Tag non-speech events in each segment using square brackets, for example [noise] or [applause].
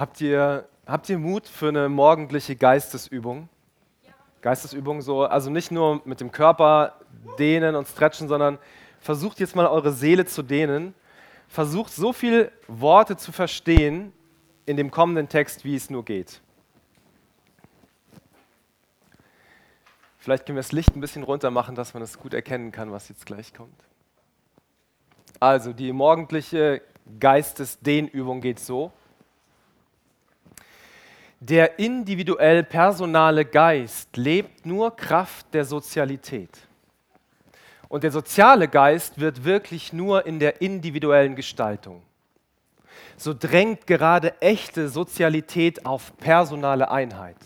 Habt ihr, habt ihr Mut für eine morgendliche Geistesübung? Geistesübung so, also nicht nur mit dem Körper dehnen und stretchen, sondern versucht jetzt mal eure Seele zu dehnen. Versucht so viele Worte zu verstehen in dem kommenden Text, wie es nur geht. Vielleicht können wir das Licht ein bisschen runter machen, dass man es gut erkennen kann, was jetzt gleich kommt. Also, die morgendliche Geistesdehnübung geht so. Der individuell personale Geist lebt nur Kraft der Sozialität. Und der soziale Geist wird wirklich nur in der individuellen Gestaltung. So drängt gerade echte Sozialität auf personale Einheit.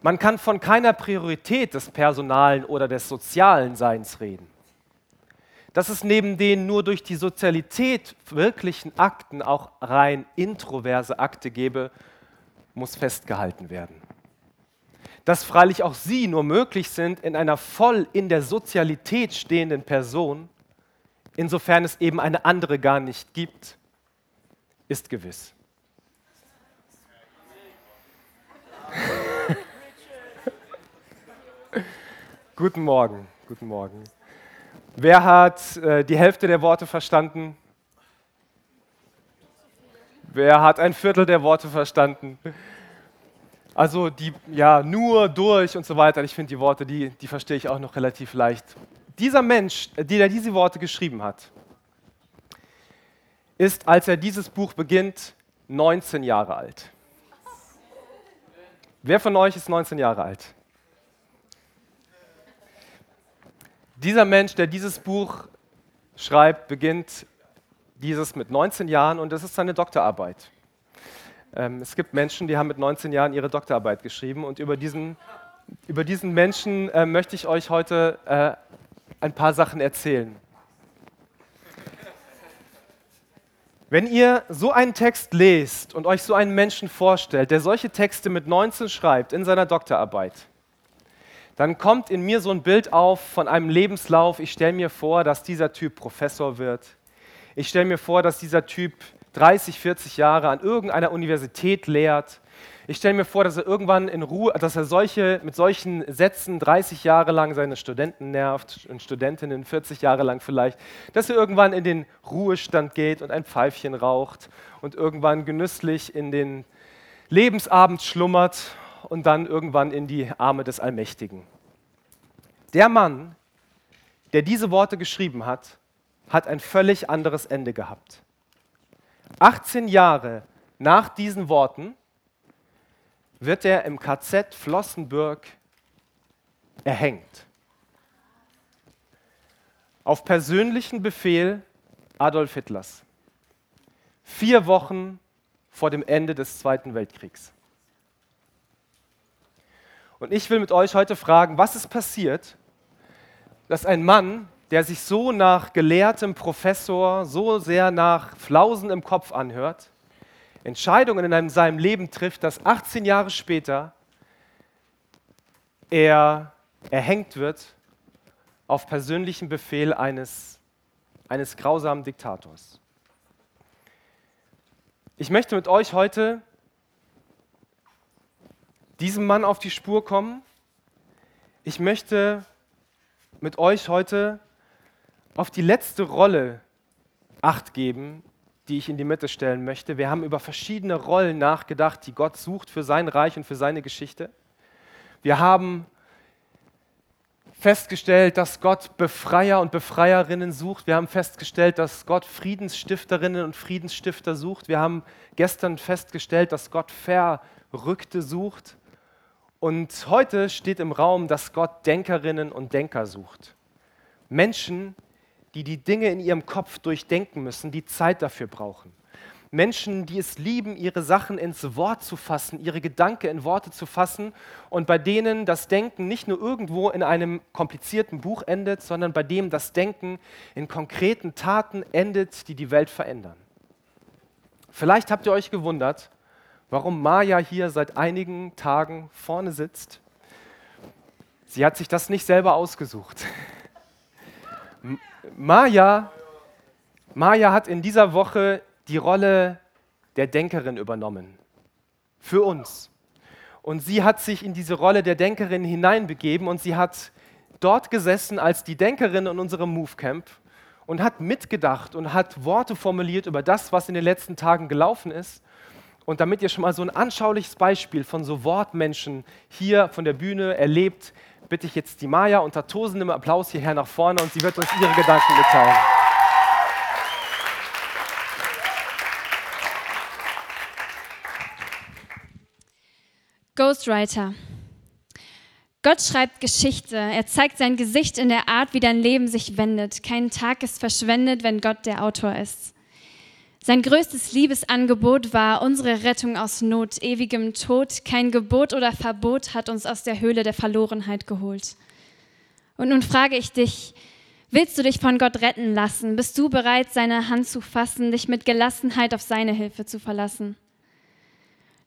Man kann von keiner Priorität des personalen oder des sozialen Seins reden. Dass es neben den nur durch die Sozialität wirklichen Akten auch rein introverse Akte gäbe, muss festgehalten werden. Dass freilich auch sie nur möglich sind in einer voll in der Sozialität stehenden Person, insofern es eben eine andere gar nicht gibt, ist gewiss. [laughs] guten Morgen, guten Morgen. Wer hat äh, die Hälfte der Worte verstanden? Wer hat ein Viertel der Worte verstanden? Also die, ja, nur durch und so weiter. Ich finde die Worte, die, die verstehe ich auch noch relativ leicht. Dieser Mensch, der diese Worte geschrieben hat, ist, als er dieses Buch beginnt, 19 Jahre alt. Wer von euch ist 19 Jahre alt? Dieser Mensch, der dieses Buch schreibt, beginnt dieses mit 19 Jahren und das ist seine Doktorarbeit. Ähm, es gibt Menschen, die haben mit 19 Jahren ihre Doktorarbeit geschrieben und über diesen, über diesen Menschen äh, möchte ich euch heute äh, ein paar Sachen erzählen. Wenn ihr so einen Text lest und euch so einen Menschen vorstellt, der solche Texte mit 19 schreibt in seiner Doktorarbeit, dann kommt in mir so ein Bild auf von einem Lebenslauf. Ich stelle mir vor, dass dieser Typ Professor wird, ich stelle mir vor, dass dieser Typ 30, 40 Jahre an irgendeiner Universität lehrt. Ich stelle mir vor, dass er irgendwann in Ruhe, dass er solche, mit solchen Sätzen 30 Jahre lang seine Studenten nervt und Studentinnen 40 Jahre lang vielleicht, dass er irgendwann in den Ruhestand geht und ein Pfeifchen raucht und irgendwann genüsslich in den Lebensabend schlummert und dann irgendwann in die Arme des Allmächtigen. Der Mann, der diese Worte geschrieben hat, hat ein völlig anderes Ende gehabt. 18 Jahre nach diesen Worten wird er im KZ Flossenbürg erhängt. Auf persönlichen Befehl Adolf Hitlers. Vier Wochen vor dem Ende des Zweiten Weltkriegs. Und ich will mit euch heute fragen, was ist passiert, dass ein Mann, der sich so nach gelehrtem Professor, so sehr nach Flausen im Kopf anhört, Entscheidungen in seinem Leben trifft, dass 18 Jahre später er erhängt wird auf persönlichen Befehl eines, eines grausamen Diktators. Ich möchte mit euch heute diesem Mann auf die Spur kommen. Ich möchte mit euch heute auf die letzte Rolle acht geben, die ich in die Mitte stellen möchte. Wir haben über verschiedene Rollen nachgedacht, die Gott sucht für sein Reich und für seine Geschichte. Wir haben festgestellt, dass Gott Befreier und Befreierinnen sucht. Wir haben festgestellt, dass Gott Friedensstifterinnen und Friedensstifter sucht. Wir haben gestern festgestellt, dass Gott Verrückte sucht. Und heute steht im Raum, dass Gott Denkerinnen und Denker sucht. Menschen, die die Dinge in ihrem Kopf durchdenken müssen, die Zeit dafür brauchen. Menschen, die es lieben, ihre Sachen ins Wort zu fassen, ihre Gedanken in Worte zu fassen und bei denen das Denken nicht nur irgendwo in einem komplizierten Buch endet, sondern bei dem das Denken in konkreten Taten endet, die die Welt verändern. Vielleicht habt ihr euch gewundert, warum Maya hier seit einigen Tagen vorne sitzt. Sie hat sich das nicht selber ausgesucht. Maja, Maja hat in dieser Woche die Rolle der Denkerin übernommen. Für uns. Und sie hat sich in diese Rolle der Denkerin hineinbegeben und sie hat dort gesessen als die Denkerin in unserem Move Camp und hat mitgedacht und hat Worte formuliert über das, was in den letzten Tagen gelaufen ist. Und damit ihr schon mal so ein anschauliches Beispiel von so Wortmenschen hier von der Bühne erlebt, bitte ich jetzt die Maya unter tosendem Applaus hierher nach vorne und sie wird uns ihre Gedanken mitteilen. Ghostwriter. Gott schreibt Geschichte. Er zeigt sein Gesicht in der Art, wie dein Leben sich wendet. Kein Tag ist verschwendet, wenn Gott der Autor ist. Sein größtes Liebesangebot war unsere Rettung aus Not, ewigem Tod. Kein Gebot oder Verbot hat uns aus der Höhle der Verlorenheit geholt. Und nun frage ich dich, willst du dich von Gott retten lassen? Bist du bereit, seine Hand zu fassen, dich mit Gelassenheit auf seine Hilfe zu verlassen?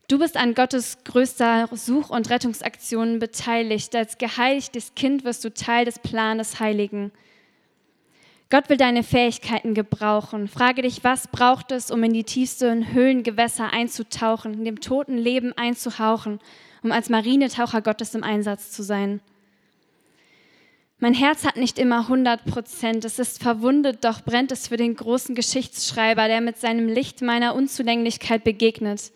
Du bist an Gottes größter Such- und Rettungsaktion beteiligt. Als geheiligtes Kind wirst du Teil des Planes Heiligen. Gott will deine Fähigkeiten gebrauchen. Frage dich, was braucht es, um in die tiefsten Höhlengewässer einzutauchen, in dem toten Leben einzuhauchen, um als Marinetaucher Gottes im Einsatz zu sein? Mein Herz hat nicht immer 100 Prozent. Es ist verwundet, doch brennt es für den großen Geschichtsschreiber, der mit seinem Licht meiner Unzulänglichkeit begegnet.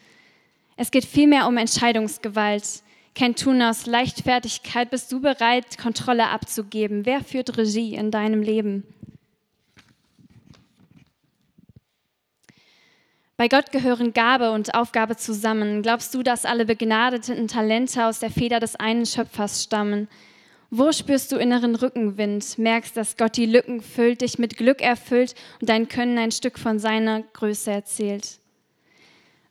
Es geht vielmehr um Entscheidungsgewalt. Kein Tun aus Leichtfertigkeit. Bist du bereit, Kontrolle abzugeben? Wer führt Regie in deinem Leben? Bei Gott gehören Gabe und Aufgabe zusammen. Glaubst du, dass alle begnadeten Talente aus der Feder des einen Schöpfers stammen? Wo spürst du inneren Rückenwind? Merkst, dass Gott die Lücken füllt, dich mit Glück erfüllt und dein Können ein Stück von seiner Größe erzählt?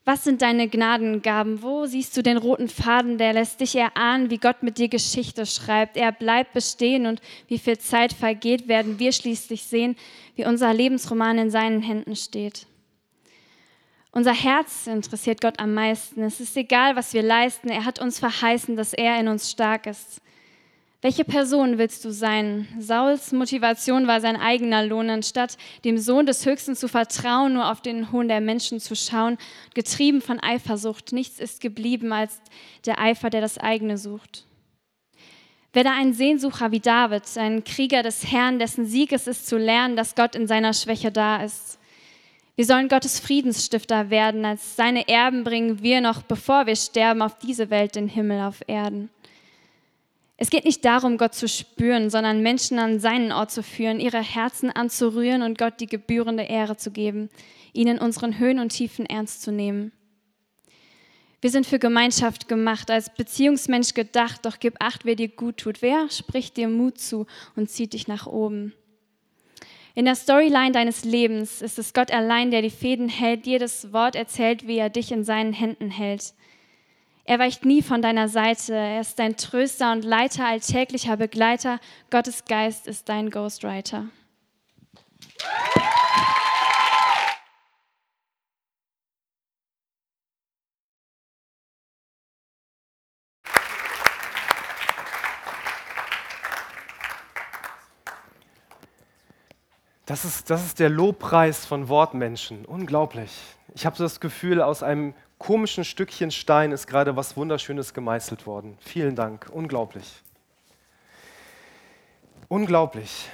Was sind deine Gnadengaben? Wo siehst du den roten Faden, der lässt dich erahnen, wie Gott mit dir Geschichte schreibt? Er bleibt bestehen und wie viel Zeit vergeht, werden wir schließlich sehen, wie unser Lebensroman in seinen Händen steht. Unser Herz interessiert Gott am meisten. Es ist egal, was wir leisten. Er hat uns verheißen, dass er in uns stark ist. Welche Person willst du sein? Sauls Motivation war sein eigener Lohn, anstatt dem Sohn des Höchsten zu vertrauen, nur auf den Hohn der Menschen zu schauen, getrieben von Eifersucht. Nichts ist geblieben als der Eifer, der das eigene sucht. Werde ein Sehnsucher wie David, ein Krieger des Herrn, dessen Sieg es ist zu lernen, dass Gott in seiner Schwäche da ist. Wir sollen Gottes Friedensstifter werden, als seine Erben bringen wir noch, bevor wir sterben, auf diese Welt den Himmel auf Erden. Es geht nicht darum, Gott zu spüren, sondern Menschen an seinen Ort zu führen, ihre Herzen anzurühren und Gott die gebührende Ehre zu geben, ihnen unseren Höhen und Tiefen ernst zu nehmen. Wir sind für Gemeinschaft gemacht, als Beziehungsmensch gedacht, doch gib acht, wer dir gut tut. Wer spricht dir Mut zu und zieht dich nach oben? In der Storyline deines Lebens ist es Gott allein, der die Fäden hält, dir das Wort erzählt, wie er dich in seinen Händen hält. Er weicht nie von deiner Seite. Er ist dein Tröster und Leiter, alltäglicher Begleiter. Gottes Geist ist dein Ghostwriter. Das ist, das ist der Lobpreis von Wortmenschen. Unglaublich. Ich habe so das Gefühl, aus einem komischen Stückchen Stein ist gerade was Wunderschönes gemeißelt worden. Vielen Dank, unglaublich. Unglaublich.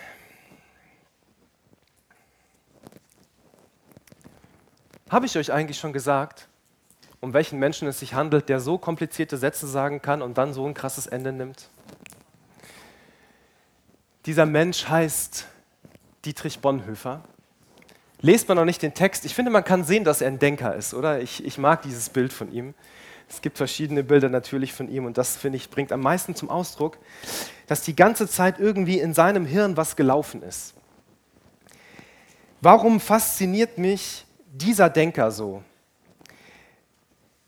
Habe ich euch eigentlich schon gesagt, um welchen Menschen es sich handelt, der so komplizierte Sätze sagen kann und dann so ein krasses Ende nimmt? Dieser Mensch heißt Dietrich Bonhoeffer lest man noch nicht den Text. Ich finde, man kann sehen, dass er ein Denker ist, oder? Ich, ich mag dieses Bild von ihm. Es gibt verschiedene Bilder natürlich von ihm und das, finde ich, bringt am meisten zum Ausdruck, dass die ganze Zeit irgendwie in seinem Hirn was gelaufen ist. Warum fasziniert mich dieser Denker so?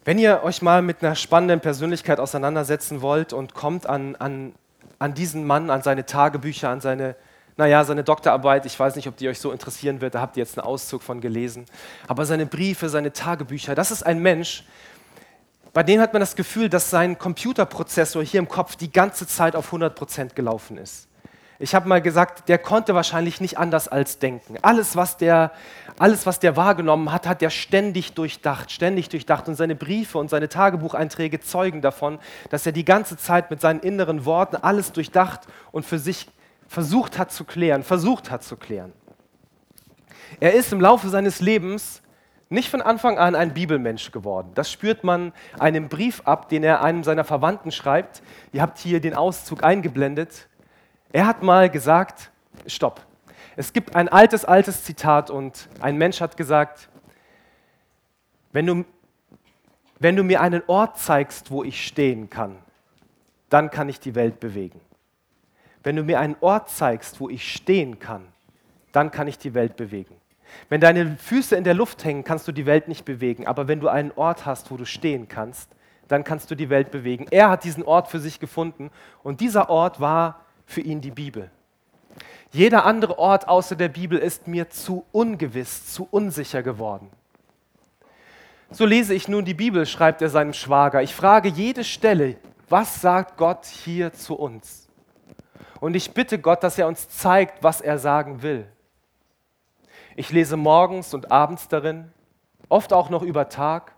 Wenn ihr euch mal mit einer spannenden Persönlichkeit auseinandersetzen wollt und kommt an, an, an diesen Mann, an seine Tagebücher, an seine naja, seine Doktorarbeit, ich weiß nicht, ob die euch so interessieren wird, da habt ihr jetzt einen Auszug von gelesen. Aber seine Briefe, seine Tagebücher, das ist ein Mensch, bei dem hat man das Gefühl, dass sein Computerprozessor hier im Kopf die ganze Zeit auf 100% gelaufen ist. ich habe mal gesagt, der konnte wahrscheinlich nicht anders als denken. Alles was, der, alles, was der wahrgenommen hat, hat er ständig durchdacht, ständig durchdacht. Und seine Briefe und seine Tagebucheinträge zeugen davon, dass er die ganze Zeit mit seinen inneren Worten alles durchdacht und für sich versucht hat zu klären, versucht hat zu klären. Er ist im Laufe seines Lebens nicht von Anfang an ein Bibelmensch geworden. Das spürt man einem Brief ab, den er einem seiner Verwandten schreibt. Ihr habt hier den Auszug eingeblendet. Er hat mal gesagt, stopp. Es gibt ein altes, altes Zitat und ein Mensch hat gesagt, wenn du, wenn du mir einen Ort zeigst, wo ich stehen kann, dann kann ich die Welt bewegen. Wenn du mir einen Ort zeigst, wo ich stehen kann, dann kann ich die Welt bewegen. Wenn deine Füße in der Luft hängen, kannst du die Welt nicht bewegen. Aber wenn du einen Ort hast, wo du stehen kannst, dann kannst du die Welt bewegen. Er hat diesen Ort für sich gefunden und dieser Ort war für ihn die Bibel. Jeder andere Ort außer der Bibel ist mir zu ungewiss, zu unsicher geworden. So lese ich nun die Bibel, schreibt er seinem Schwager. Ich frage jede Stelle, was sagt Gott hier zu uns? Und ich bitte Gott, dass er uns zeigt, was er sagen will. Ich lese morgens und abends darin, oft auch noch über Tag.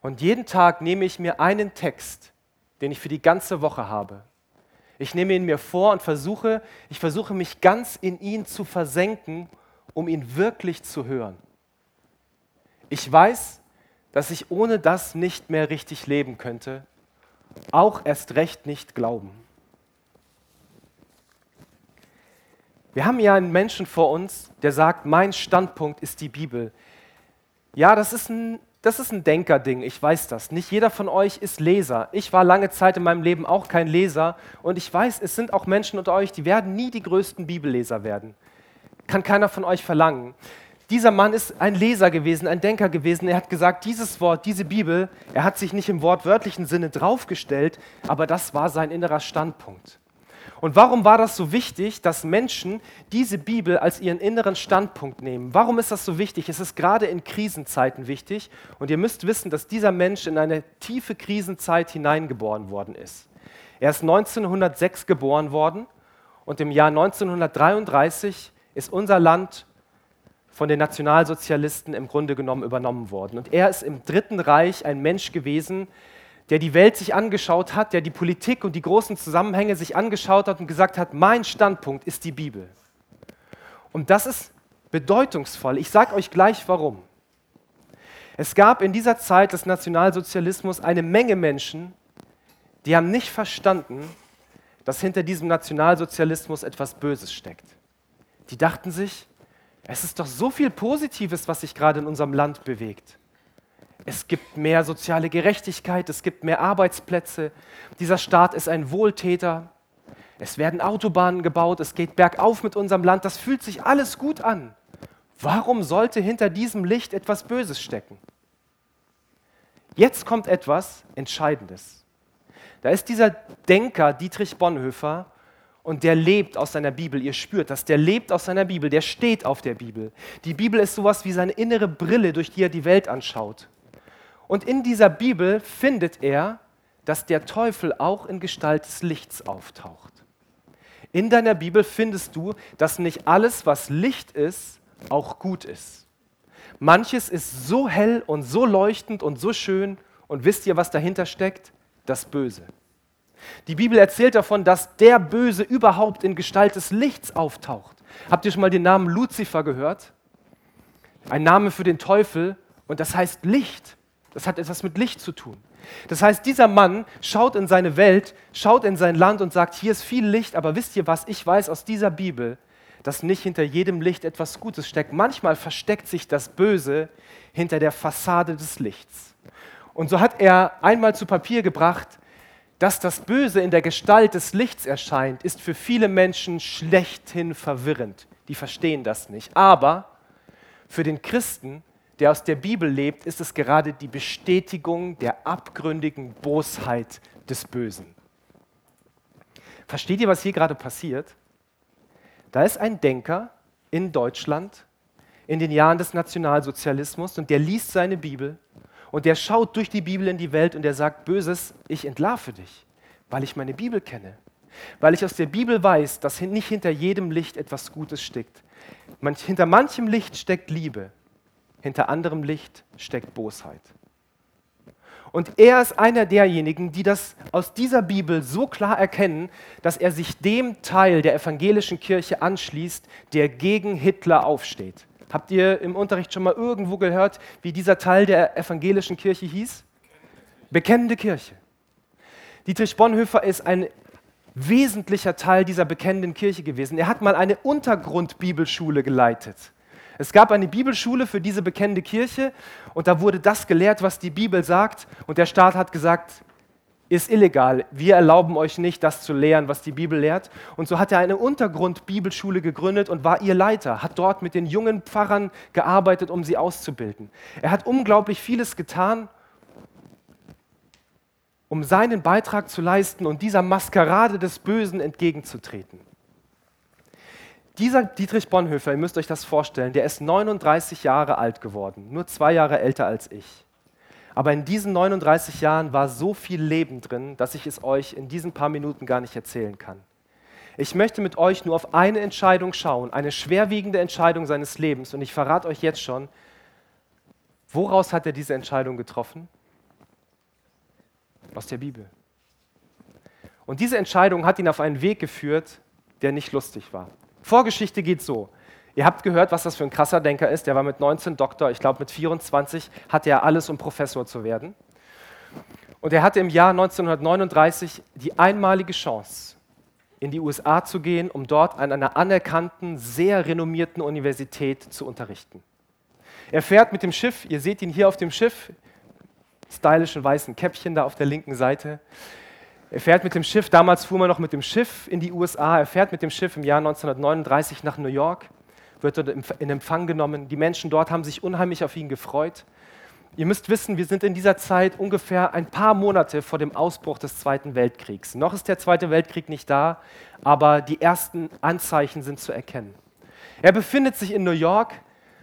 Und jeden Tag nehme ich mir einen Text, den ich für die ganze Woche habe. Ich nehme ihn mir vor und versuche, ich versuche mich ganz in ihn zu versenken, um ihn wirklich zu hören. Ich weiß, dass ich ohne das nicht mehr richtig leben könnte, auch erst recht nicht glauben. Wir haben ja einen Menschen vor uns, der sagt, mein Standpunkt ist die Bibel. Ja, das ist ein, das ist ein Denkerding, ich weiß das. Nicht jeder von euch ist Leser. Ich war lange Zeit in meinem Leben auch kein Leser und ich weiß, es sind auch Menschen unter euch, die werden nie die größten Bibelleser werden. Kann keiner von euch verlangen. Dieser Mann ist ein Leser gewesen, ein Denker gewesen. Er hat gesagt, dieses Wort, diese Bibel, er hat sich nicht im wortwörtlichen Sinne draufgestellt, aber das war sein innerer Standpunkt. Und warum war das so wichtig, dass Menschen diese Bibel als ihren inneren Standpunkt nehmen? Warum ist das so wichtig? Es ist gerade in Krisenzeiten wichtig. Und ihr müsst wissen, dass dieser Mensch in eine tiefe Krisenzeit hineingeboren worden ist. Er ist 1906 geboren worden und im Jahr 1933 ist unser Land von den Nationalsozialisten im Grunde genommen übernommen worden. Und er ist im Dritten Reich ein Mensch gewesen, der die Welt sich angeschaut hat, der die Politik und die großen Zusammenhänge sich angeschaut hat und gesagt hat, mein Standpunkt ist die Bibel. Und das ist bedeutungsvoll. Ich sage euch gleich warum. Es gab in dieser Zeit des Nationalsozialismus eine Menge Menschen, die haben nicht verstanden, dass hinter diesem Nationalsozialismus etwas Böses steckt. Die dachten sich, es ist doch so viel Positives, was sich gerade in unserem Land bewegt. Es gibt mehr soziale Gerechtigkeit, es gibt mehr Arbeitsplätze. Dieser Staat ist ein Wohltäter. Es werden Autobahnen gebaut, es geht bergauf mit unserem Land. Das fühlt sich alles gut an. Warum sollte hinter diesem Licht etwas Böses stecken? Jetzt kommt etwas Entscheidendes. Da ist dieser Denker Dietrich Bonhoeffer und der lebt aus seiner Bibel. Ihr spürt das, der lebt aus seiner Bibel, der steht auf der Bibel. Die Bibel ist sowas wie seine innere Brille, durch die er die Welt anschaut. Und in dieser Bibel findet er, dass der Teufel auch in Gestalt des Lichts auftaucht. In deiner Bibel findest du, dass nicht alles, was Licht ist, auch gut ist. Manches ist so hell und so leuchtend und so schön und wisst ihr, was dahinter steckt? Das Böse. Die Bibel erzählt davon, dass der Böse überhaupt in Gestalt des Lichts auftaucht. Habt ihr schon mal den Namen Luzifer gehört? Ein Name für den Teufel und das heißt Licht. Das hat etwas mit Licht zu tun. Das heißt, dieser Mann schaut in seine Welt, schaut in sein Land und sagt, hier ist viel Licht, aber wisst ihr was, ich weiß aus dieser Bibel, dass nicht hinter jedem Licht etwas Gutes steckt. Manchmal versteckt sich das Böse hinter der Fassade des Lichts. Und so hat er einmal zu Papier gebracht, dass das Böse in der Gestalt des Lichts erscheint, ist für viele Menschen schlechthin verwirrend. Die verstehen das nicht. Aber für den Christen der aus der Bibel lebt, ist es gerade die Bestätigung der abgründigen Bosheit des Bösen. Versteht ihr, was hier gerade passiert? Da ist ein Denker in Deutschland in den Jahren des Nationalsozialismus und der liest seine Bibel und der schaut durch die Bibel in die Welt und der sagt, Böses, ich entlarve dich, weil ich meine Bibel kenne. weil ich aus der Bibel weiß, dass nicht hinter jedem Licht etwas Gutes steckt. hinter manchem Licht steckt Liebe, hinter anderem Licht steckt Bosheit. Und er ist einer derjenigen, die das aus dieser Bibel so klar erkennen, dass er sich dem Teil der evangelischen Kirche anschließt, der gegen Hitler aufsteht. Habt ihr im Unterricht schon mal irgendwo gehört, wie dieser Teil der evangelischen Kirche hieß? Bekennende Kirche. Dietrich Bonhoeffer ist ein wesentlicher Teil dieser bekennenden Kirche gewesen. Er hat mal eine Untergrundbibelschule geleitet. Es gab eine Bibelschule für diese bekennende Kirche und da wurde das gelehrt, was die Bibel sagt. Und der Staat hat gesagt, ist illegal. Wir erlauben euch nicht, das zu lehren, was die Bibel lehrt. Und so hat er eine Untergrundbibelschule gegründet und war ihr Leiter, hat dort mit den jungen Pfarrern gearbeitet, um sie auszubilden. Er hat unglaublich vieles getan, um seinen Beitrag zu leisten und dieser Maskerade des Bösen entgegenzutreten. Dieser Dietrich Bonhoeffer, ihr müsst euch das vorstellen, der ist 39 Jahre alt geworden, nur zwei Jahre älter als ich. Aber in diesen 39 Jahren war so viel Leben drin, dass ich es euch in diesen paar Minuten gar nicht erzählen kann. Ich möchte mit euch nur auf eine Entscheidung schauen, eine schwerwiegende Entscheidung seines Lebens. Und ich verrate euch jetzt schon, woraus hat er diese Entscheidung getroffen? Aus der Bibel. Und diese Entscheidung hat ihn auf einen Weg geführt, der nicht lustig war. Vorgeschichte geht so. Ihr habt gehört, was das für ein krasser Denker ist. Der war mit 19 Doktor, ich glaube mit 24 hatte er alles, um Professor zu werden. Und er hatte im Jahr 1939 die einmalige Chance, in die USA zu gehen, um dort an einer anerkannten, sehr renommierten Universität zu unterrichten. Er fährt mit dem Schiff, ihr seht ihn hier auf dem Schiff, stylischen weißen Käppchen da auf der linken Seite. Er fährt mit dem Schiff, damals fuhr man noch mit dem Schiff in die USA, er fährt mit dem Schiff im Jahr 1939 nach New York, wird dort in Empfang genommen. Die Menschen dort haben sich unheimlich auf ihn gefreut. Ihr müsst wissen, wir sind in dieser Zeit ungefähr ein paar Monate vor dem Ausbruch des Zweiten Weltkriegs. Noch ist der Zweite Weltkrieg nicht da, aber die ersten Anzeichen sind zu erkennen. Er befindet sich in New York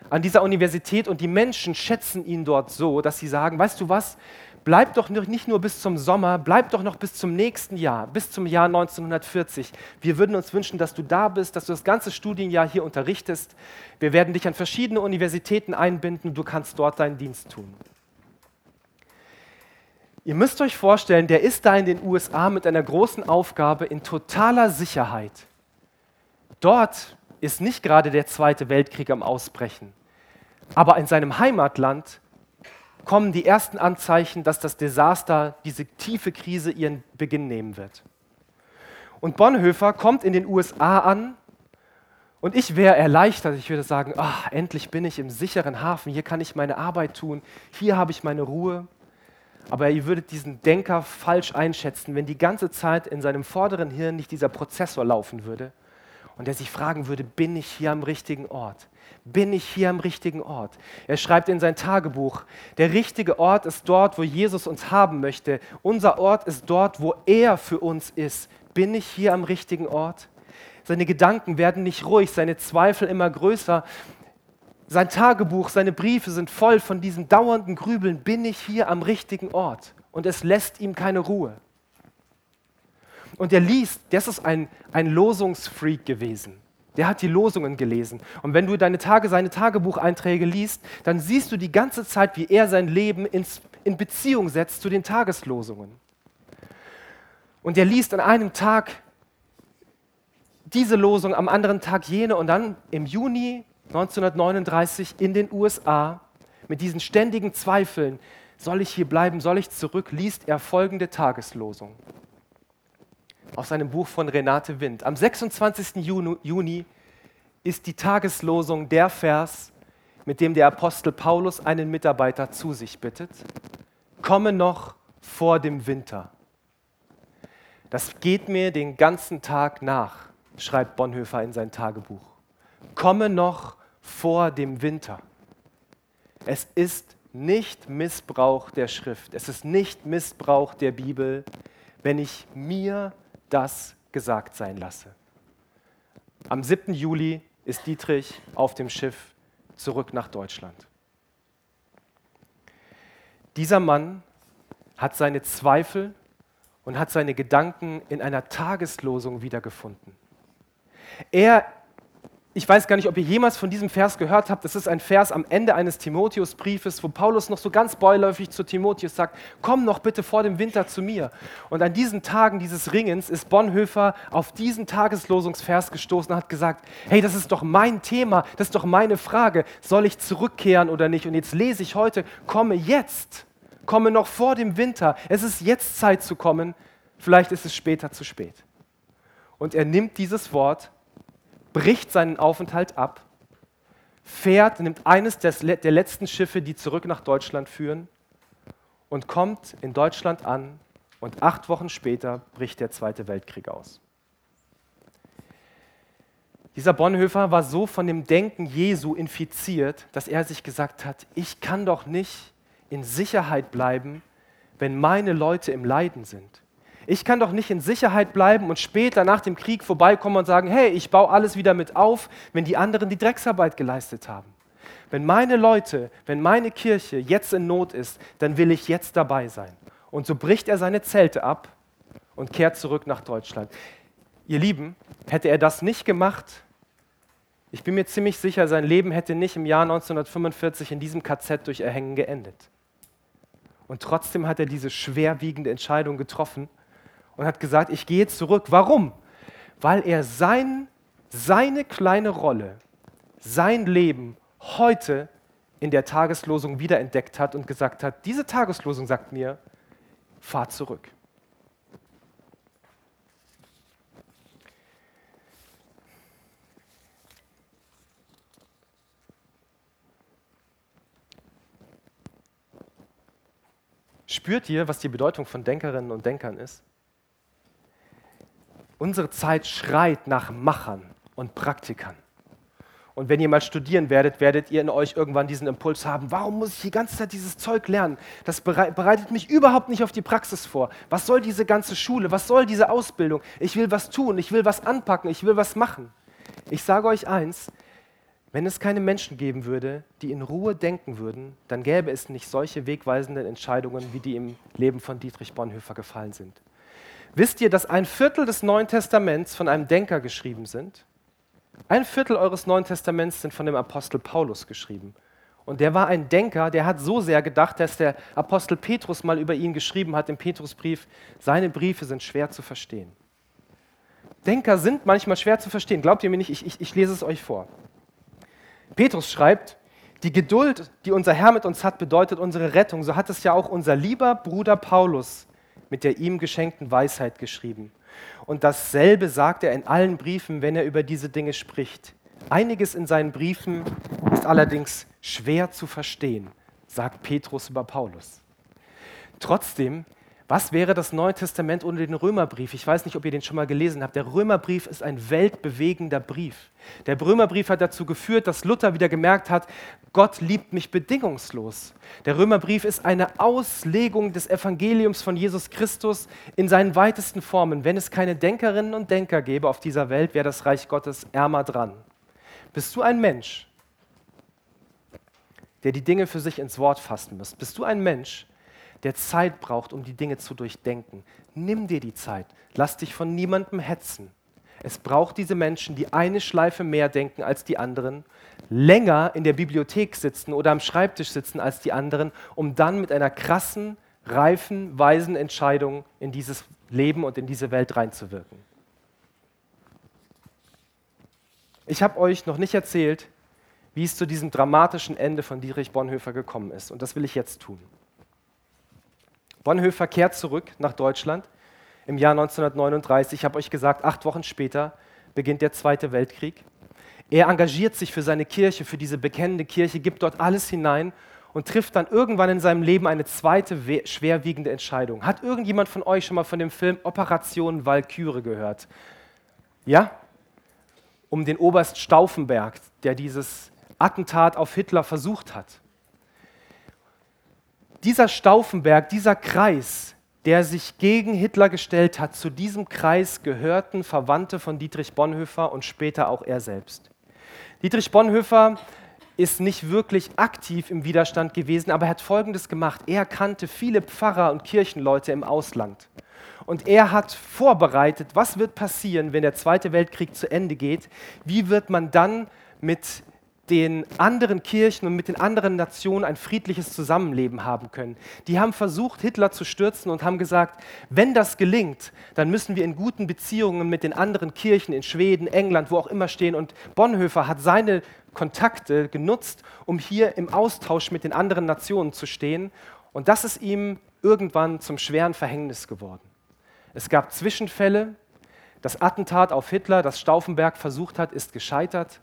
an dieser Universität und die Menschen schätzen ihn dort so, dass sie sagen, weißt du was, bleib doch nicht nur bis zum Sommer, bleib doch noch bis zum nächsten Jahr, bis zum Jahr 1940. Wir würden uns wünschen, dass du da bist, dass du das ganze Studienjahr hier unterrichtest. Wir werden dich an verschiedene Universitäten einbinden und du kannst dort deinen Dienst tun. Ihr müsst euch vorstellen, der ist da in den USA mit einer großen Aufgabe in totaler Sicherheit. Dort ist nicht gerade der Zweite Weltkrieg am Ausbrechen, aber in seinem Heimatland kommen die ersten Anzeichen, dass das Desaster, diese tiefe Krise ihren Beginn nehmen wird. Und Bonhoeffer kommt in den USA an und ich wäre erleichtert. Ich würde sagen, ach, endlich bin ich im sicheren Hafen, hier kann ich meine Arbeit tun, hier habe ich meine Ruhe. Aber ihr würdet diesen Denker falsch einschätzen, wenn die ganze Zeit in seinem vorderen Hirn nicht dieser Prozessor laufen würde und er sich fragen würde, bin ich hier am richtigen Ort? Bin ich hier am richtigen Ort. Er schreibt in sein Tagebuch, der richtige Ort ist dort, wo Jesus uns haben möchte. Unser Ort ist dort, wo er für uns ist. Bin ich hier am richtigen Ort? Seine Gedanken werden nicht ruhig, seine Zweifel immer größer. Sein Tagebuch, seine Briefe sind voll von diesem dauernden Grübeln, bin ich hier am richtigen Ort? Und es lässt ihm keine Ruhe. Und er liest, das ist ein, ein Losungsfreak gewesen. Der hat die Losungen gelesen. Und wenn du deine Tage, seine Tagebucheinträge liest, dann siehst du die ganze Zeit, wie er sein Leben ins, in Beziehung setzt zu den Tageslosungen. Und er liest an einem Tag diese Losung, am anderen Tag jene und dann im Juni 1939 in den USA mit diesen ständigen Zweifeln, soll ich hier bleiben, soll ich zurück, liest er folgende Tageslosung aus einem Buch von Renate Wind. Am 26. Juni ist die Tageslosung der Vers, mit dem der Apostel Paulus einen Mitarbeiter zu sich bittet. Komme noch vor dem Winter. Das geht mir den ganzen Tag nach, schreibt Bonhoeffer in sein Tagebuch. Komme noch vor dem Winter. Es ist nicht Missbrauch der Schrift, es ist nicht Missbrauch der Bibel, wenn ich mir das gesagt sein lasse. Am 7. Juli ist Dietrich auf dem Schiff zurück nach Deutschland. Dieser Mann hat seine Zweifel und hat seine Gedanken in einer Tageslosung wiedergefunden. Er ich weiß gar nicht, ob ihr jemals von diesem Vers gehört habt. Das ist ein Vers am Ende eines Timotheusbriefes, wo Paulus noch so ganz beiläufig zu Timotheus sagt: Komm noch bitte vor dem Winter zu mir. Und an diesen Tagen dieses Ringens ist Bonhoeffer auf diesen Tageslosungsvers gestoßen und hat gesagt: Hey, das ist doch mein Thema, das ist doch meine Frage. Soll ich zurückkehren oder nicht? Und jetzt lese ich heute: Komme jetzt, komme noch vor dem Winter. Es ist jetzt Zeit zu kommen. Vielleicht ist es später zu spät. Und er nimmt dieses Wort bricht seinen Aufenthalt ab, fährt, nimmt eines der letzten Schiffe, die zurück nach Deutschland führen und kommt in Deutschland an und acht Wochen später bricht der Zweite Weltkrieg aus. Dieser Bonhoeffer war so von dem Denken Jesu infiziert, dass er sich gesagt hat, ich kann doch nicht in Sicherheit bleiben, wenn meine Leute im Leiden sind. Ich kann doch nicht in Sicherheit bleiben und später nach dem Krieg vorbeikommen und sagen, hey, ich baue alles wieder mit auf, wenn die anderen die Drecksarbeit geleistet haben. Wenn meine Leute, wenn meine Kirche jetzt in Not ist, dann will ich jetzt dabei sein. Und so bricht er seine Zelte ab und kehrt zurück nach Deutschland. Ihr Lieben, hätte er das nicht gemacht, ich bin mir ziemlich sicher, sein Leben hätte nicht im Jahr 1945 in diesem KZ durch Erhängen geendet. Und trotzdem hat er diese schwerwiegende Entscheidung getroffen und hat gesagt, ich gehe zurück. Warum? Weil er sein, seine kleine Rolle, sein Leben heute in der Tageslosung wiederentdeckt hat und gesagt hat, diese Tageslosung sagt mir, fahr zurück. Spürt ihr, was die Bedeutung von Denkerinnen und Denkern ist? Unsere Zeit schreit nach Machern und Praktikern. Und wenn ihr mal studieren werdet, werdet ihr in euch irgendwann diesen Impuls haben, warum muss ich die ganze Zeit dieses Zeug lernen? Das bereitet mich überhaupt nicht auf die Praxis vor. Was soll diese ganze Schule? Was soll diese Ausbildung? Ich will was tun, ich will was anpacken, ich will was machen. Ich sage euch eins, wenn es keine Menschen geben würde, die in Ruhe denken würden, dann gäbe es nicht solche wegweisenden Entscheidungen, wie die im Leben von Dietrich Bonhoeffer gefallen sind. Wisst ihr, dass ein Viertel des Neuen Testaments von einem Denker geschrieben sind? Ein Viertel eures Neuen Testaments sind von dem Apostel Paulus geschrieben. Und der war ein Denker, der hat so sehr gedacht, dass der Apostel Petrus mal über ihn geschrieben hat im Petrusbrief, seine Briefe sind schwer zu verstehen. Denker sind manchmal schwer zu verstehen. Glaubt ihr mir nicht? Ich, ich, ich lese es euch vor. Petrus schreibt, die Geduld, die unser Herr mit uns hat, bedeutet unsere Rettung. So hat es ja auch unser lieber Bruder Paulus mit der ihm geschenkten Weisheit geschrieben. Und dasselbe sagt er in allen Briefen, wenn er über diese Dinge spricht. Einiges in seinen Briefen ist allerdings schwer zu verstehen, sagt Petrus über Paulus. Trotzdem was wäre das Neue Testament ohne den Römerbrief? Ich weiß nicht, ob ihr den schon mal gelesen habt. Der Römerbrief ist ein weltbewegender Brief. Der Römerbrief hat dazu geführt, dass Luther wieder gemerkt hat, Gott liebt mich bedingungslos. Der Römerbrief ist eine Auslegung des Evangeliums von Jesus Christus in seinen weitesten Formen. Wenn es keine Denkerinnen und Denker gäbe auf dieser Welt, wäre das Reich Gottes ärmer dran. Bist du ein Mensch, der die Dinge für sich ins Wort fassen muss? Bist du ein Mensch, der Zeit braucht, um die Dinge zu durchdenken. Nimm dir die Zeit. Lass dich von niemandem hetzen. Es braucht diese Menschen, die eine Schleife mehr denken als die anderen, länger in der Bibliothek sitzen oder am Schreibtisch sitzen als die anderen, um dann mit einer krassen, reifen, weisen Entscheidung in dieses Leben und in diese Welt reinzuwirken. Ich habe euch noch nicht erzählt, wie es zu diesem dramatischen Ende von Dietrich Bonhoeffer gekommen ist. Und das will ich jetzt tun. Bonhoeffer kehrt zurück nach Deutschland im Jahr 1939. Ich habe euch gesagt, acht Wochen später beginnt der Zweite Weltkrieg. Er engagiert sich für seine Kirche, für diese bekennende Kirche, gibt dort alles hinein und trifft dann irgendwann in seinem Leben eine zweite schwerwiegende Entscheidung. Hat irgendjemand von euch schon mal von dem Film Operation Walküre gehört? Ja? Um den Oberst Stauffenberg, der dieses Attentat auf Hitler versucht hat dieser Stauffenberg, dieser Kreis, der sich gegen Hitler gestellt hat, zu diesem Kreis gehörten Verwandte von Dietrich Bonhoeffer und später auch er selbst. Dietrich Bonhoeffer ist nicht wirklich aktiv im Widerstand gewesen, aber er hat Folgendes gemacht. Er kannte viele Pfarrer und Kirchenleute im Ausland. Und er hat vorbereitet, was wird passieren, wenn der Zweite Weltkrieg zu Ende geht. Wie wird man dann mit den anderen Kirchen und mit den anderen Nationen ein friedliches Zusammenleben haben können. Die haben versucht, Hitler zu stürzen und haben gesagt, wenn das gelingt, dann müssen wir in guten Beziehungen mit den anderen Kirchen in Schweden, England, wo auch immer stehen. Und Bonhoeffer hat seine Kontakte genutzt, um hier im Austausch mit den anderen Nationen zu stehen. Und das ist ihm irgendwann zum schweren Verhängnis geworden. Es gab Zwischenfälle. Das Attentat auf Hitler, das Stauffenberg versucht hat, ist gescheitert.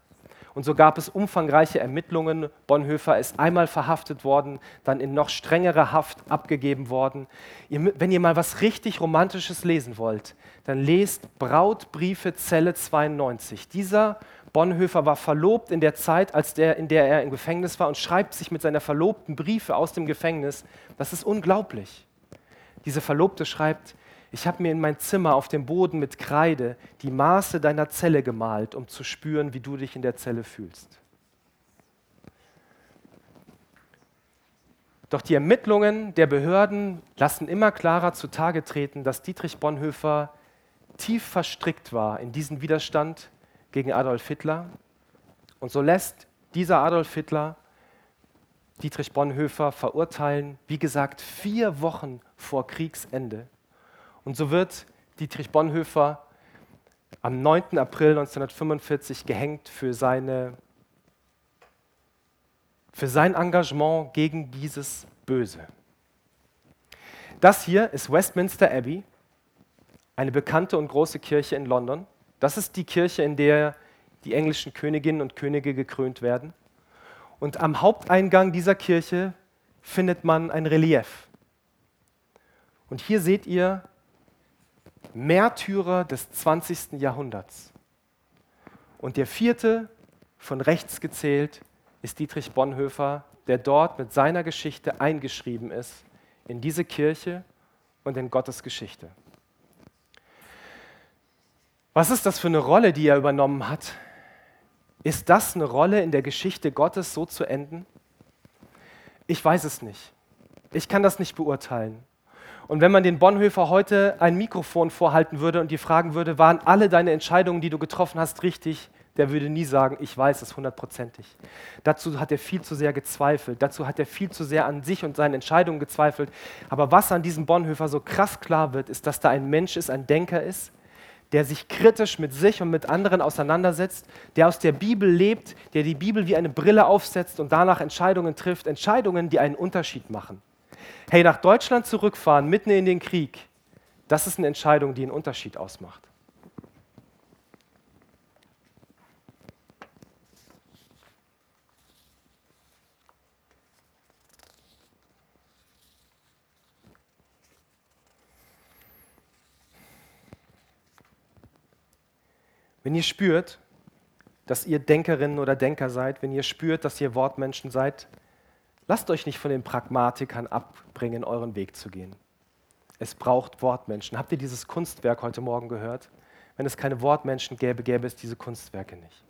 Und so gab es umfangreiche Ermittlungen. Bonhoeffer ist einmal verhaftet worden, dann in noch strengere Haft abgegeben worden. Ihr, wenn ihr mal was richtig Romantisches lesen wollt, dann lest Brautbriefe Zelle 92. Dieser Bonhoeffer war verlobt in der Zeit, als der, in der er im Gefängnis war und schreibt sich mit seiner Verlobten Briefe aus dem Gefängnis. Das ist unglaublich. Diese Verlobte schreibt, ich habe mir in mein Zimmer auf dem Boden mit Kreide die Maße deiner Zelle gemalt, um zu spüren, wie du dich in der Zelle fühlst. Doch die Ermittlungen der Behörden lassen immer klarer zutage treten, dass Dietrich Bonhoeffer tief verstrickt war in diesen Widerstand gegen Adolf Hitler. Und so lässt dieser Adolf Hitler Dietrich Bonhoeffer verurteilen, wie gesagt, vier Wochen vor Kriegsende. Und so wird Dietrich Bonhoeffer am 9. April 1945 gehängt für, seine, für sein Engagement gegen dieses Böse. Das hier ist Westminster Abbey, eine bekannte und große Kirche in London. Das ist die Kirche, in der die englischen Königinnen und Könige gekrönt werden. Und am Haupteingang dieser Kirche findet man ein Relief. Und hier seht ihr Märtyrer des 20. Jahrhunderts. Und der vierte, von rechts gezählt, ist Dietrich Bonhoeffer, der dort mit seiner Geschichte eingeschrieben ist in diese Kirche und in Gottes Geschichte. Was ist das für eine Rolle, die er übernommen hat? Ist das eine Rolle in der Geschichte Gottes, so zu enden? Ich weiß es nicht. Ich kann das nicht beurteilen. Und wenn man den Bonhoeffer heute ein Mikrofon vorhalten würde und die fragen würde, waren alle deine Entscheidungen, die du getroffen hast, richtig? Der würde nie sagen, ich weiß es hundertprozentig. Dazu hat er viel zu sehr gezweifelt. Dazu hat er viel zu sehr an sich und seinen Entscheidungen gezweifelt. Aber was an diesem Bonhoeffer so krass klar wird, ist, dass da ein Mensch ist, ein Denker ist, der sich kritisch mit sich und mit anderen auseinandersetzt, der aus der Bibel lebt, der die Bibel wie eine Brille aufsetzt und danach Entscheidungen trifft, Entscheidungen, die einen Unterschied machen. Hey, nach Deutschland zurückfahren, mitten in den Krieg, das ist eine Entscheidung, die einen Unterschied ausmacht. Wenn ihr spürt, dass ihr Denkerinnen oder Denker seid, wenn ihr spürt, dass ihr Wortmenschen seid, Lasst euch nicht von den Pragmatikern abbringen, euren Weg zu gehen. Es braucht Wortmenschen. Habt ihr dieses Kunstwerk heute Morgen gehört? Wenn es keine Wortmenschen gäbe, gäbe es diese Kunstwerke nicht.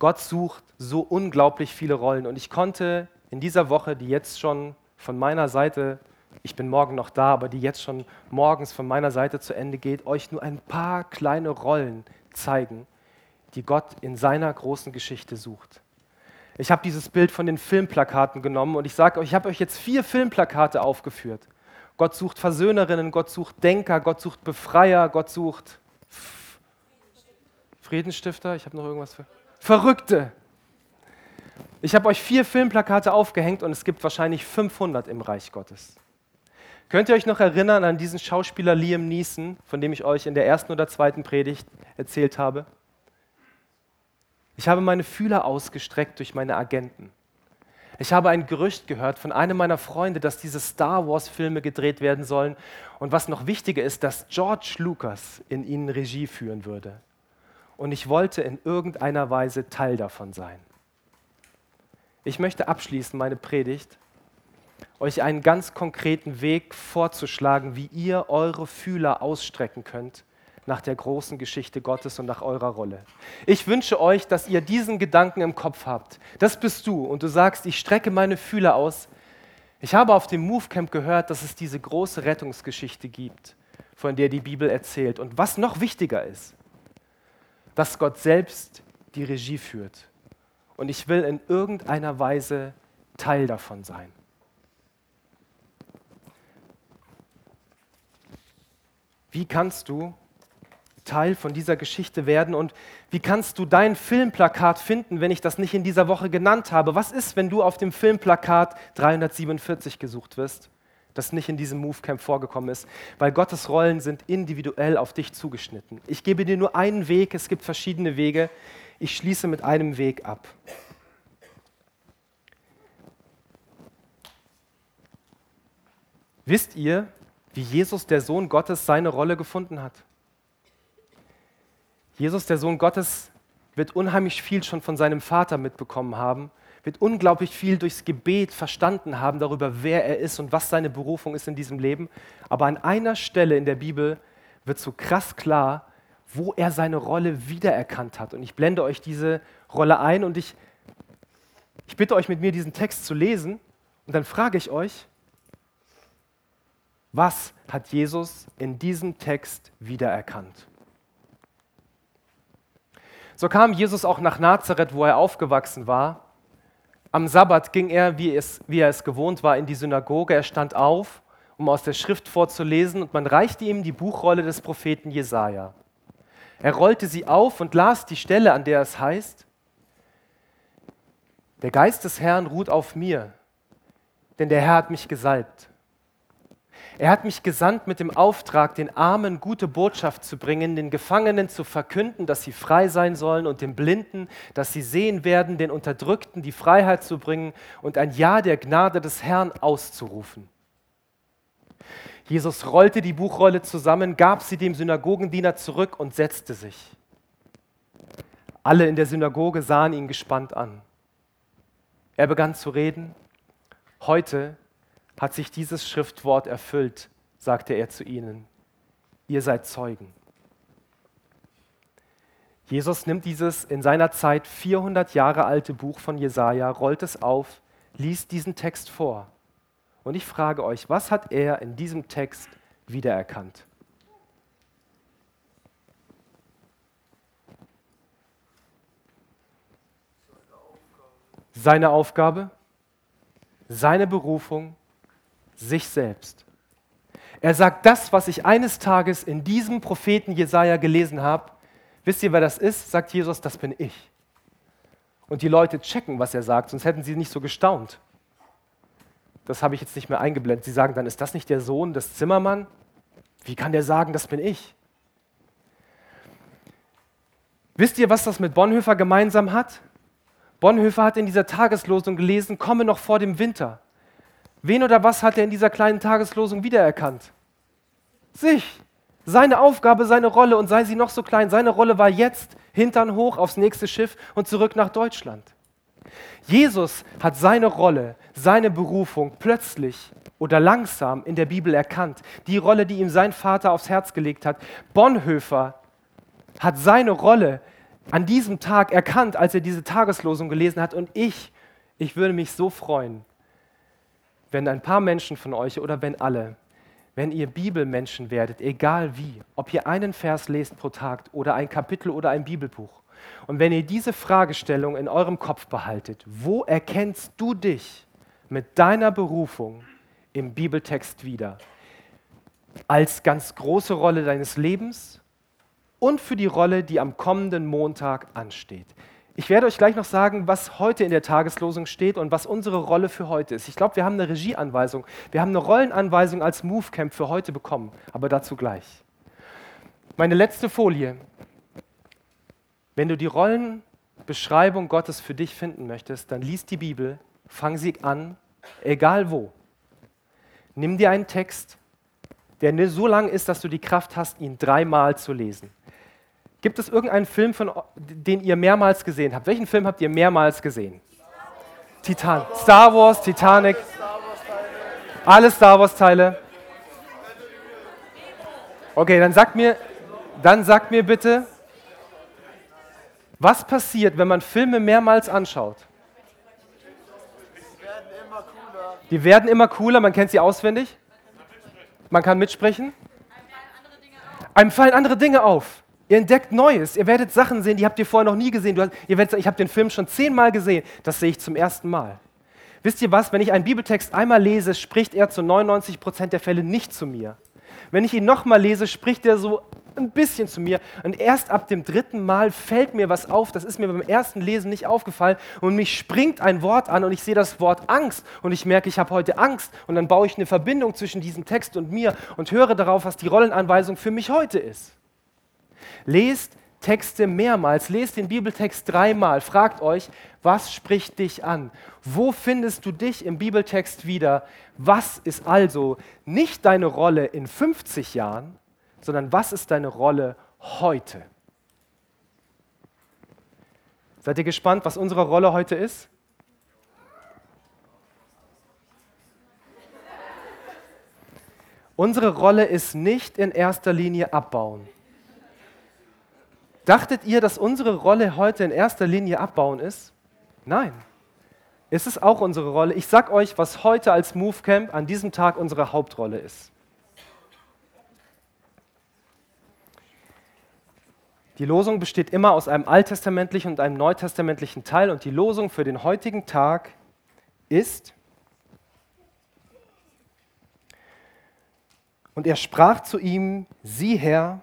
Gott sucht so unglaublich viele Rollen und ich konnte in dieser Woche, die jetzt schon von meiner Seite, ich bin morgen noch da, aber die jetzt schon morgens von meiner Seite zu Ende geht, euch nur ein paar kleine Rollen zeigen, die Gott in seiner großen Geschichte sucht. Ich habe dieses Bild von den Filmplakaten genommen und ich sage euch, ich habe euch jetzt vier Filmplakate aufgeführt. Gott sucht Versöhnerinnen, Gott sucht Denker, Gott sucht Befreier, Gott sucht Friedensstifter. Ich habe noch irgendwas für Verrückte. Ich habe euch vier Filmplakate aufgehängt und es gibt wahrscheinlich 500 im Reich Gottes. Könnt ihr euch noch erinnern an diesen Schauspieler Liam Neeson, von dem ich euch in der ersten oder zweiten Predigt erzählt habe? Ich habe meine Fühler ausgestreckt durch meine Agenten. Ich habe ein Gerücht gehört von einem meiner Freunde, dass diese Star Wars-Filme gedreht werden sollen und was noch wichtiger ist, dass George Lucas in ihnen Regie führen würde. Und ich wollte in irgendeiner Weise Teil davon sein. Ich möchte abschließen meine Predigt, euch einen ganz konkreten Weg vorzuschlagen, wie ihr eure Fühler ausstrecken könnt nach der großen Geschichte Gottes und nach eurer Rolle. Ich wünsche euch, dass ihr diesen Gedanken im Kopf habt. Das bist du und du sagst, ich strecke meine Fühler aus. Ich habe auf dem Move Camp gehört, dass es diese große Rettungsgeschichte gibt, von der die Bibel erzählt. Und was noch wichtiger ist, dass Gott selbst die Regie führt. Und ich will in irgendeiner Weise Teil davon sein. Wie kannst du Teil von dieser Geschichte werden und wie kannst du dein Filmplakat finden, wenn ich das nicht in dieser Woche genannt habe? Was ist, wenn du auf dem Filmplakat 347 gesucht wirst, das nicht in diesem Movecamp vorgekommen ist? Weil Gottes Rollen sind individuell auf dich zugeschnitten. Ich gebe dir nur einen Weg, es gibt verschiedene Wege. Ich schließe mit einem Weg ab. Wisst ihr, wie Jesus, der Sohn Gottes, seine Rolle gefunden hat? Jesus, der Sohn Gottes, wird unheimlich viel schon von seinem Vater mitbekommen haben, wird unglaublich viel durchs Gebet verstanden haben darüber, wer er ist und was seine Berufung ist in diesem Leben. Aber an einer Stelle in der Bibel wird so krass klar, wo er seine Rolle wiedererkannt hat. Und ich blende euch diese Rolle ein und ich, ich bitte euch mit mir diesen Text zu lesen und dann frage ich euch, was hat Jesus in diesem Text wiedererkannt? So kam Jesus auch nach Nazareth, wo er aufgewachsen war. Am Sabbat ging er, wie, es, wie er es gewohnt war, in die Synagoge. Er stand auf, um aus der Schrift vorzulesen, und man reichte ihm die Buchrolle des Propheten Jesaja. Er rollte sie auf und las die Stelle, an der es heißt: Der Geist des Herrn ruht auf mir, denn der Herr hat mich gesalbt er hat mich gesandt mit dem Auftrag, den Armen gute Botschaft zu bringen, den Gefangenen zu verkünden, dass sie frei sein sollen und den Blinden, dass sie sehen werden, den Unterdrückten die Freiheit zu bringen und ein Ja der Gnade des Herrn auszurufen. Jesus rollte die Buchrolle zusammen, gab sie dem Synagogendiener zurück und setzte sich. Alle in der Synagoge sahen ihn gespannt an. Er begann zu reden. Heute hat sich dieses Schriftwort erfüllt, sagte er zu ihnen. Ihr seid Zeugen. Jesus nimmt dieses in seiner Zeit 400 Jahre alte Buch von Jesaja, rollt es auf, liest diesen Text vor. Und ich frage euch, was hat er in diesem Text wiedererkannt? Seine Aufgabe, seine Berufung, sich selbst. Er sagt das, was ich eines Tages in diesem Propheten Jesaja gelesen habe. Wisst ihr, wer das ist? Sagt Jesus, das bin ich. Und die Leute checken, was er sagt, sonst hätten sie nicht so gestaunt. Das habe ich jetzt nicht mehr eingeblendet. Sie sagen dann, ist das nicht der Sohn des Zimmermann? Wie kann der sagen, das bin ich? Wisst ihr, was das mit Bonhoeffer gemeinsam hat? Bonhoeffer hat in dieser Tageslosung gelesen, komme noch vor dem Winter. Wen oder was hat er in dieser kleinen Tageslosung wiedererkannt? Sich. Seine Aufgabe, seine Rolle und sei sie noch so klein, seine Rolle war jetzt Hintern hoch aufs nächste Schiff und zurück nach Deutschland. Jesus hat seine Rolle, seine Berufung plötzlich oder langsam in der Bibel erkannt. Die Rolle, die ihm sein Vater aufs Herz gelegt hat. Bonhoeffer hat seine Rolle an diesem Tag erkannt, als er diese Tageslosung gelesen hat. Und ich, ich würde mich so freuen, wenn ein paar Menschen von euch oder wenn alle, wenn ihr Bibelmenschen werdet, egal wie, ob ihr einen Vers lest pro Tag oder ein Kapitel oder ein Bibelbuch, und wenn ihr diese Fragestellung in eurem Kopf behaltet, wo erkennst du dich mit deiner Berufung im Bibeltext wieder? Als ganz große Rolle deines Lebens und für die Rolle, die am kommenden Montag ansteht. Ich werde euch gleich noch sagen, was heute in der Tageslosung steht und was unsere Rolle für heute ist. Ich glaube, wir haben eine Regieanweisung. Wir haben eine Rollenanweisung als Movecamp für heute bekommen, aber dazu gleich. Meine letzte Folie. Wenn du die Rollenbeschreibung Gottes für dich finden möchtest, dann liest die Bibel, fang sie an, egal wo. Nimm dir einen Text, der so lang ist, dass du die Kraft hast, ihn dreimal zu lesen. Gibt es irgendeinen Film, von, den ihr mehrmals gesehen habt? Welchen Film habt ihr mehrmals gesehen? Titan. Star Wars, Titanic. Alle Star Wars-Teile. Okay, dann sagt mir, Dann sagt mir bitte, was passiert, wenn man Filme mehrmals anschaut? Die werden immer cooler, man kennt sie auswendig. Man kann mitsprechen. Einem fallen andere Dinge auf. Ihr entdeckt Neues. Ihr werdet Sachen sehen, die habt ihr vorher noch nie gesehen. Hast, ihr werdet ich habe den Film schon zehnmal gesehen. Das sehe ich zum ersten Mal. Wisst ihr was? Wenn ich einen Bibeltext einmal lese, spricht er zu 99 Prozent der Fälle nicht zu mir. Wenn ich ihn nochmal lese, spricht er so ein bisschen zu mir. Und erst ab dem dritten Mal fällt mir was auf. Das ist mir beim ersten Lesen nicht aufgefallen. Und mich springt ein Wort an und ich sehe das Wort Angst. Und ich merke, ich habe heute Angst. Und dann baue ich eine Verbindung zwischen diesem Text und mir und höre darauf, was die Rollenanweisung für mich heute ist. Lest Texte mehrmals, lest den Bibeltext dreimal, fragt euch, was spricht dich an? Wo findest du dich im Bibeltext wieder? Was ist also nicht deine Rolle in 50 Jahren, sondern was ist deine Rolle heute? Seid ihr gespannt, was unsere Rolle heute ist? Unsere Rolle ist nicht in erster Linie abbauen. Dachtet ihr, dass unsere Rolle heute in erster Linie abbauen ist? Nein. Es ist auch unsere Rolle. Ich sag euch, was heute als Move Camp an diesem Tag unsere Hauptrolle ist. Die Losung besteht immer aus einem alttestamentlichen und einem neutestamentlichen Teil und die Losung für den heutigen Tag ist, und er sprach zu ihm, sieh her,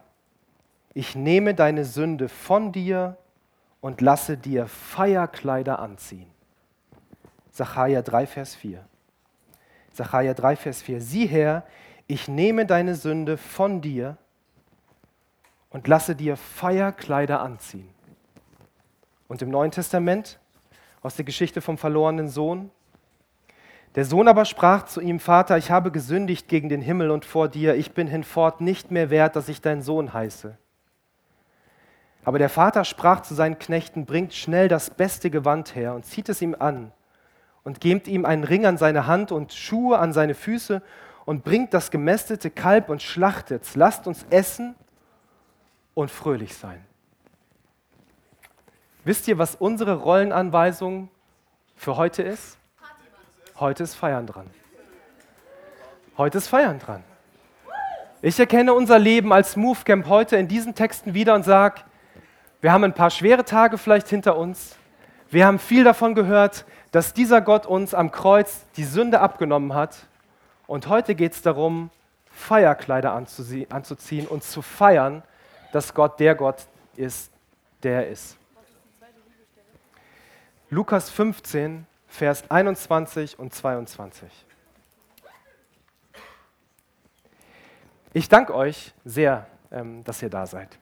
ich nehme deine Sünde von dir und lasse dir Feierkleider anziehen. Sacharja 3, Vers 4. Sacharja 3, Vers 4. Sieh her, ich nehme deine Sünde von dir und lasse dir Feierkleider anziehen. Und im Neuen Testament, aus der Geschichte vom verlorenen Sohn, der Sohn aber sprach zu ihm, Vater, ich habe gesündigt gegen den Himmel und vor dir, ich bin hinfort nicht mehr wert, dass ich dein Sohn heiße. Aber der Vater sprach zu seinen Knechten, bringt schnell das beste Gewand her und zieht es ihm an und gebt ihm einen Ring an seine Hand und Schuhe an seine Füße und bringt das gemästete Kalb und schlachtet's. Lasst uns essen und fröhlich sein. Wisst ihr, was unsere Rollenanweisung für heute ist? Heute ist Feiern dran. Heute ist Feiern dran. Ich erkenne unser Leben als Movecamp heute in diesen Texten wieder und sage, wir haben ein paar schwere Tage vielleicht hinter uns. Wir haben viel davon gehört, dass dieser Gott uns am Kreuz die Sünde abgenommen hat. Und heute geht es darum, Feierkleider anzuziehen und zu feiern, dass Gott der Gott ist, der er ist. Lukas 15, Vers 21 und 22. Ich danke euch sehr, ähm, dass ihr da seid.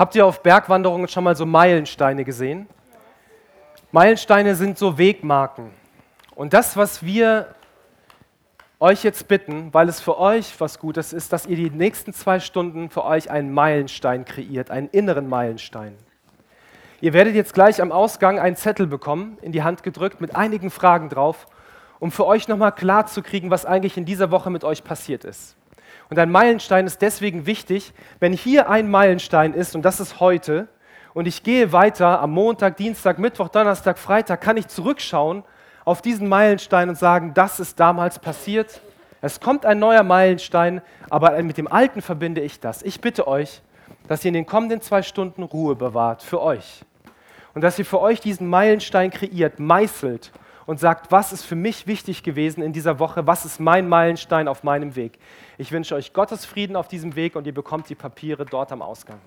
Habt ihr auf Bergwanderungen schon mal so Meilensteine gesehen? Meilensteine sind so Wegmarken. Und das, was wir euch jetzt bitten, weil es für euch was Gutes ist, dass ihr die nächsten zwei Stunden für euch einen Meilenstein kreiert, einen inneren Meilenstein. Ihr werdet jetzt gleich am Ausgang einen Zettel bekommen, in die Hand gedrückt, mit einigen Fragen drauf, um für euch nochmal klar zu kriegen, was eigentlich in dieser Woche mit euch passiert ist. Und ein Meilenstein ist deswegen wichtig, wenn hier ein Meilenstein ist, und das ist heute, und ich gehe weiter am Montag, Dienstag, Mittwoch, Donnerstag, Freitag, kann ich zurückschauen auf diesen Meilenstein und sagen, das ist damals passiert. Es kommt ein neuer Meilenstein, aber mit dem alten verbinde ich das. Ich bitte euch, dass ihr in den kommenden zwei Stunden Ruhe bewahrt für euch. Und dass ihr für euch diesen Meilenstein kreiert, meißelt und sagt, was ist für mich wichtig gewesen in dieser Woche, was ist mein Meilenstein auf meinem Weg. Ich wünsche euch Gottes Frieden auf diesem Weg und ihr bekommt die Papiere dort am Ausgang.